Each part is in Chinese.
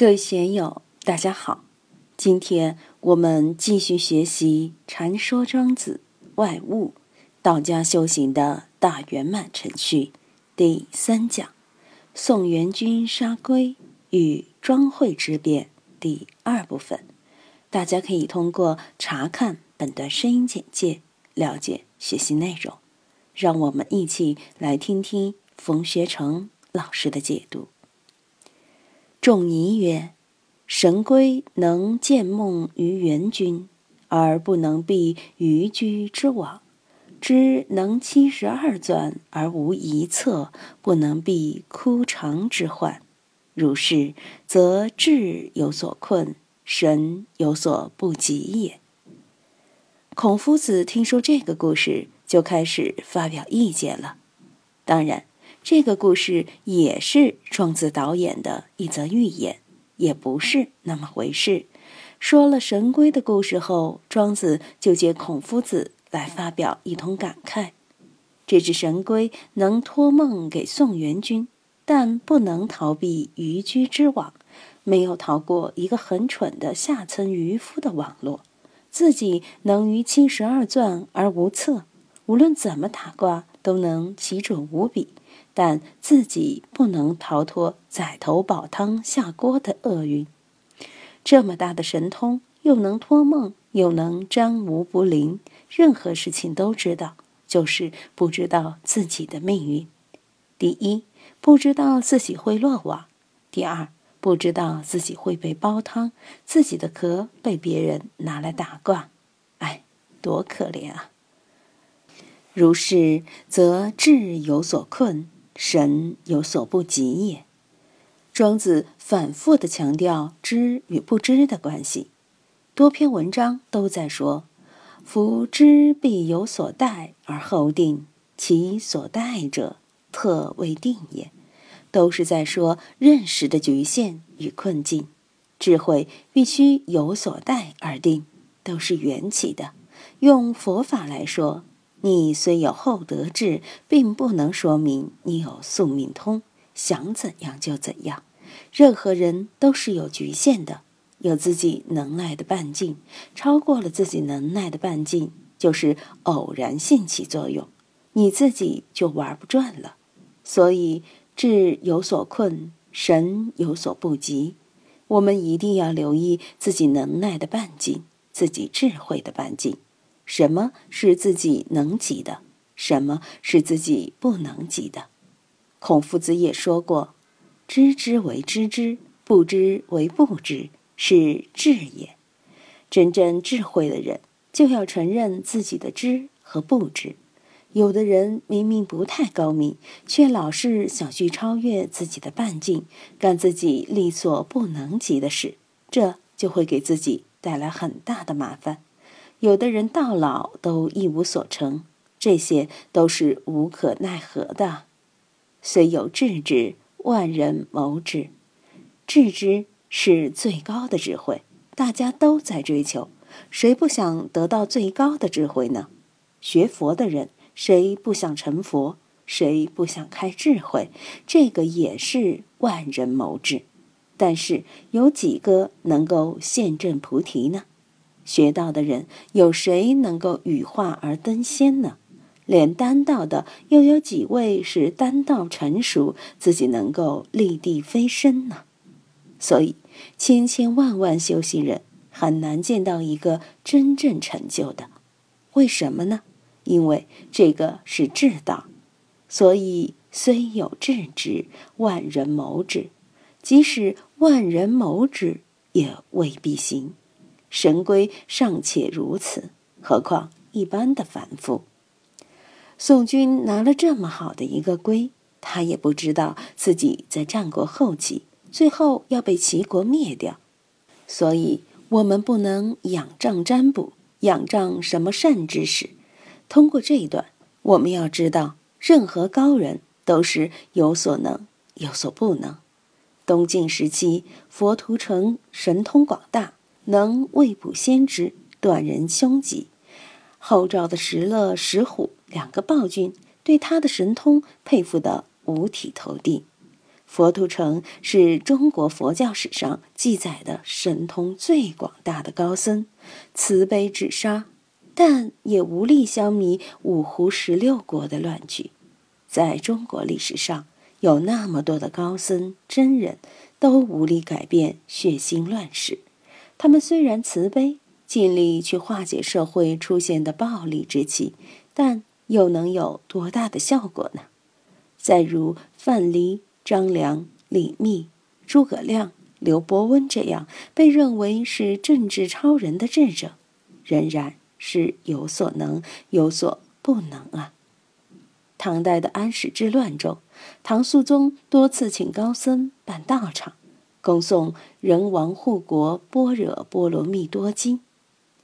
各位学友，大家好！今天我们继续学习《禅说庄子外物》，道家修行的大圆满程序第三讲“宋元君杀龟与庄惠之辩”第二部分。大家可以通过查看本段声音简介了解学习内容。让我们一起来听听冯学成老师的解读。仲尼曰：“神龟能见梦于元君，而不能避于居之往；知能七十二钻而无一策，不能避枯肠之患。如是，则智有所困，神有所不及也。”孔夫子听说这个故事，就开始发表意见了。当然。这个故事也是庄子导演的一则寓言，也不是那么回事。说了神龟的故事后，庄子就借孔夫子来发表一通感慨：这只神龟能托梦给宋元君，但不能逃避渔居之网，没有逃过一个很蠢的下层渔夫的网络，自己能于七十二钻而无策，无论怎么打卦都能奇准无比。但自己不能逃脱宰头煲汤下锅的厄运。这么大的神通，又能托梦，又能占无不灵，任何事情都知道，就是不知道自己的命运。第一，不知道自己会落网；第二，不知道自己会被煲汤，自己的壳被别人拿来打卦。哎，多可怜啊！如是，则智有所困。神有所不及也。庄子反复的强调知与不知的关系，多篇文章都在说：“夫知必有所待而后定，其所待者，特未定也。”都是在说认识的局限与困境。智慧必须有所待而定，都是缘起的。用佛法来说。你虽有厚德志，并不能说明你有宿命通，想怎样就怎样。任何人都是有局限的，有自己能耐的半径，超过了自己能耐的半径，就是偶然性起作用，你自己就玩不转了。所以智有所困，神有所不及。我们一定要留意自己能耐的半径，自己智慧的半径。什么是自己能及的？什么是自己不能及的？孔夫子也说过：“知之为知之，不知为不知，是智也。”真正智慧的人，就要承认自己的知和不知。有的人明明不太高明，却老是想去超越自己的半径，干自己力所不能及的事，这就会给自己带来很大的麻烦。有的人到老都一无所成，这些都是无可奈何的。虽有智之，万人谋之。智之是最高的智慧，大家都在追求，谁不想得到最高的智慧呢？学佛的人，谁不想成佛？谁不想开智慧？这个也是万人谋之。但是有几个能够现证菩提呢？学道的人有谁能够羽化而登仙呢？连丹道的又有几位是丹道成熟，自己能够立地飞升呢？所以，千千万万修行人很难见到一个真正成就的。为什么呢？因为这个是智道，所以虽有智之，万人谋之；即使万人谋之，也未必行。神龟尚且如此，何况一般的凡夫？宋军拿了这么好的一个龟，他也不知道自己在战国后期最后要被齐国灭掉。所以，我们不能仰仗占卜，仰仗什么善知识。通过这一段，我们要知道，任何高人都是有所能，有所不能。东晋时期，佛图澄神通广大。能未卜先知，断人凶吉。后赵的石勒、石虎两个暴君，对他的神通佩服得五体投地。佛图澄是中国佛教史上记载的神通最广大的高僧，慈悲止杀，但也无力消弭五胡十六国的乱局。在中国历史上，有那么多的高僧真人，都无力改变血腥乱世。他们虽然慈悲，尽力去化解社会出现的暴力之气，但又能有多大的效果呢？再如范蠡。张良、李密、诸葛亮、刘伯温这样被认为是政治超人的智者，仍然是有所能有所不能啊。唐代的安史之乱中，唐肃宗多次请高僧办道场，恭送人王护国般若波罗蜜多经，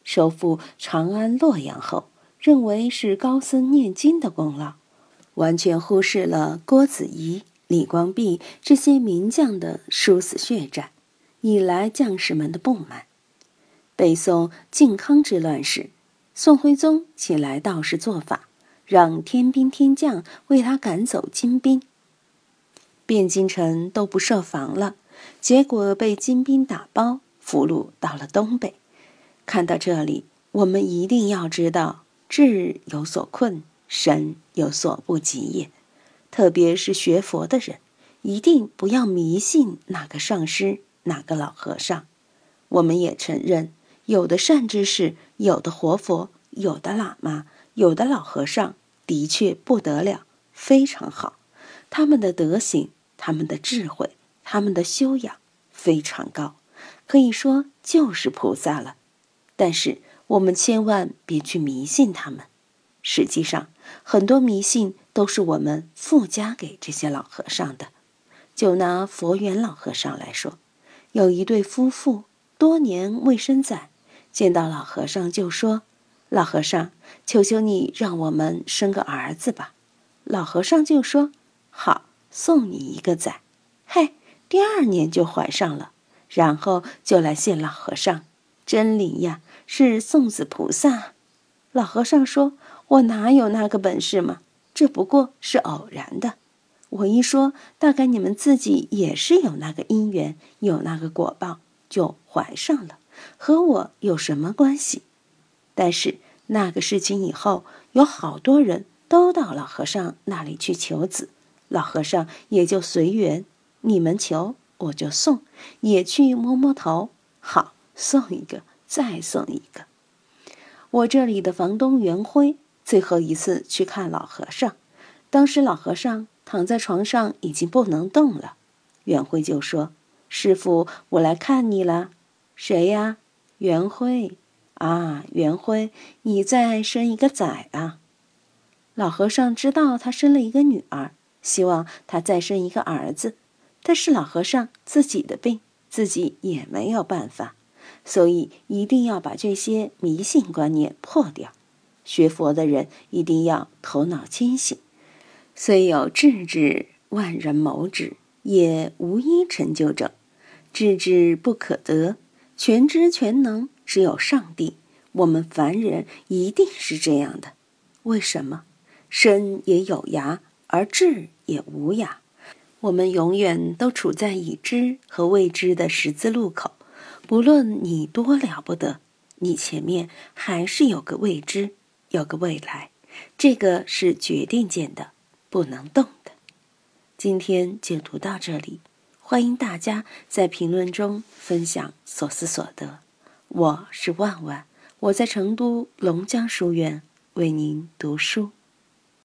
收复长安、洛阳后，认为是高僧念经的功劳，完全忽视了郭子仪。李光弼这些名将的殊死血战，引来将士们的不满。北宋靖康之乱时，宋徽宗请来道士做法，让天兵天将为他赶走金兵。汴京城都不设防了，结果被金兵打包俘虏到了东北。看到这里，我们一定要知道，智有所困，神有所不及也。特别是学佛的人，一定不要迷信哪个上师、哪个老和尚。我们也承认，有的善知识、有的活佛、有的喇嘛、有的老和尚，的确不得了，非常好。他们的德行、他们的智慧、他们的修养非常高，可以说就是菩萨了。但是我们千万别去迷信他们。实际上，很多迷信。都是我们附加给这些老和尚的。就拿佛缘老和尚来说，有一对夫妇多年未生仔，见到老和尚就说：“老和尚，求求你让我们生个儿子吧。”老和尚就说：“好，送你一个仔。”嘿，第二年就怀上了，然后就来见老和尚，真灵呀，是送子菩萨。老和尚说：“我哪有那个本事嘛？”这不过是偶然的，我一说，大概你们自己也是有那个因缘，有那个果报，就怀上了，和我有什么关系？但是那个事情以后，有好多人都到老和尚那里去求子，老和尚也就随缘，你们求我就送，也去摸摸头，好送一个，再送一个。我这里的房东袁辉。最后一次去看老和尚，当时老和尚躺在床上已经不能动了。袁辉就说：“师傅，我来看你了。”“谁呀？”“袁辉。”“啊，袁辉，你再生一个崽啊？”老和尚知道他生了一个女儿，希望他再生一个儿子，但是老和尚自己的病自己也没有办法，所以一定要把这些迷信观念破掉。学佛的人一定要头脑清醒，虽有智智，万人谋之，也无一成就者。智智不可得，全知全能只有上帝。我们凡人一定是这样的。为什么？身也有涯，而智也无涯。我们永远都处在已知和未知的十字路口。不论你多了不得，你前面还是有个未知。有个未来，这个是决定键的，不能动的。今天就读到这里，欢迎大家在评论中分享所思所得。我是万万，我在成都龙江书院为您读书。